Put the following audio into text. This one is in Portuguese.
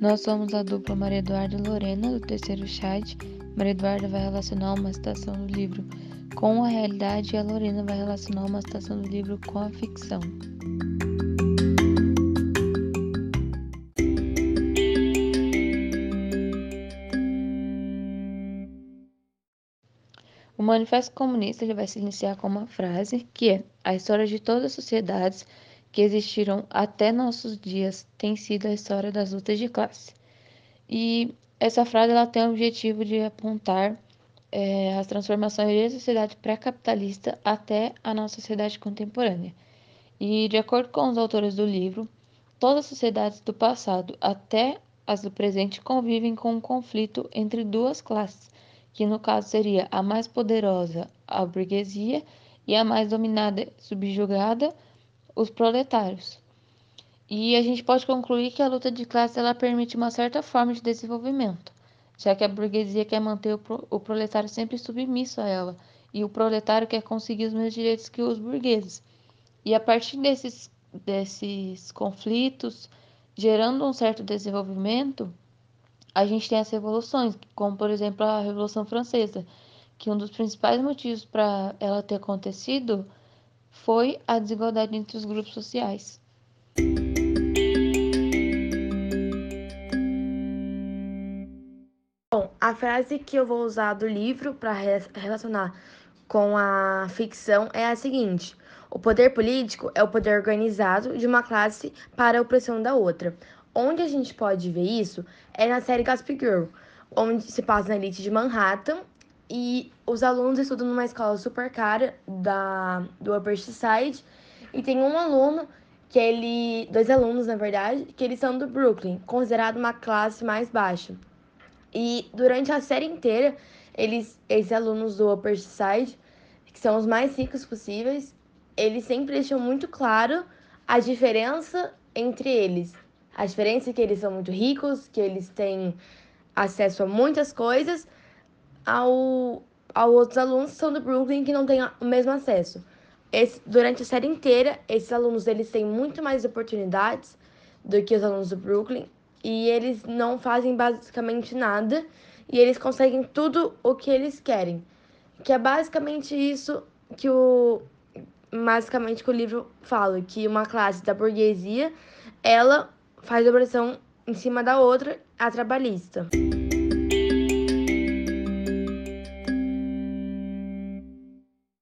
Nós somos a dupla Maria Eduarda e Lorena, do terceiro chat. Maria Eduarda vai relacionar uma citação do livro com a realidade e a Lorena vai relacionar uma citação do livro com a ficção. O Manifesto Comunista ele vai se iniciar com uma frase que é: A história de todas as sociedades que existiram até nossos dias tem sido a história das lutas de classe. E essa frase ela tem o objetivo de apontar é, as transformações da sociedade pré-capitalista até a nossa sociedade contemporânea. E, de acordo com os autores do livro, todas as sociedades do passado até as do presente convivem com um conflito entre duas classes, que no caso seria a mais poderosa, a burguesia, e a mais dominada, subjugada, os proletários. E a gente pode concluir que a luta de classe ela permite uma certa forma de desenvolvimento, já que a burguesia quer manter o, pro, o proletário sempre submisso a ela, e o proletário quer conseguir os mesmos direitos que os burgueses. E a partir desses, desses conflitos, gerando um certo desenvolvimento, a gente tem as revoluções, como por exemplo a Revolução Francesa, que um dos principais motivos para ela ter acontecido foi a desigualdade entre os grupos sociais. Bom, a frase que eu vou usar do livro para relacionar com a ficção é a seguinte: o poder político é o poder organizado de uma classe para a opressão da outra. Onde a gente pode ver isso é na série Gossip Girl, onde se passa na elite de Manhattan e os alunos estudam numa escola super cara da, do Upper East Side. E tem um aluno que ele. Dois alunos, na verdade, que eles são do Brooklyn, considerado uma classe mais baixa. E durante a série inteira, eles, esses alunos do Upper East Side, que são os mais ricos possíveis, eles sempre deixam muito claro a diferença entre eles. A diferença é que eles são muito ricos, que eles têm acesso a muitas coisas, ao, ao outros alunos que são do Brooklyn que não têm o mesmo acesso. Esse, durante a série inteira, esses alunos eles têm muito mais oportunidades do que os alunos do Brooklyn e eles não fazem basicamente nada e eles conseguem tudo o que eles querem. Que é basicamente isso que o basicamente que o livro fala, que uma classe da burguesia, ela faz opressão em cima da outra, a trabalhista.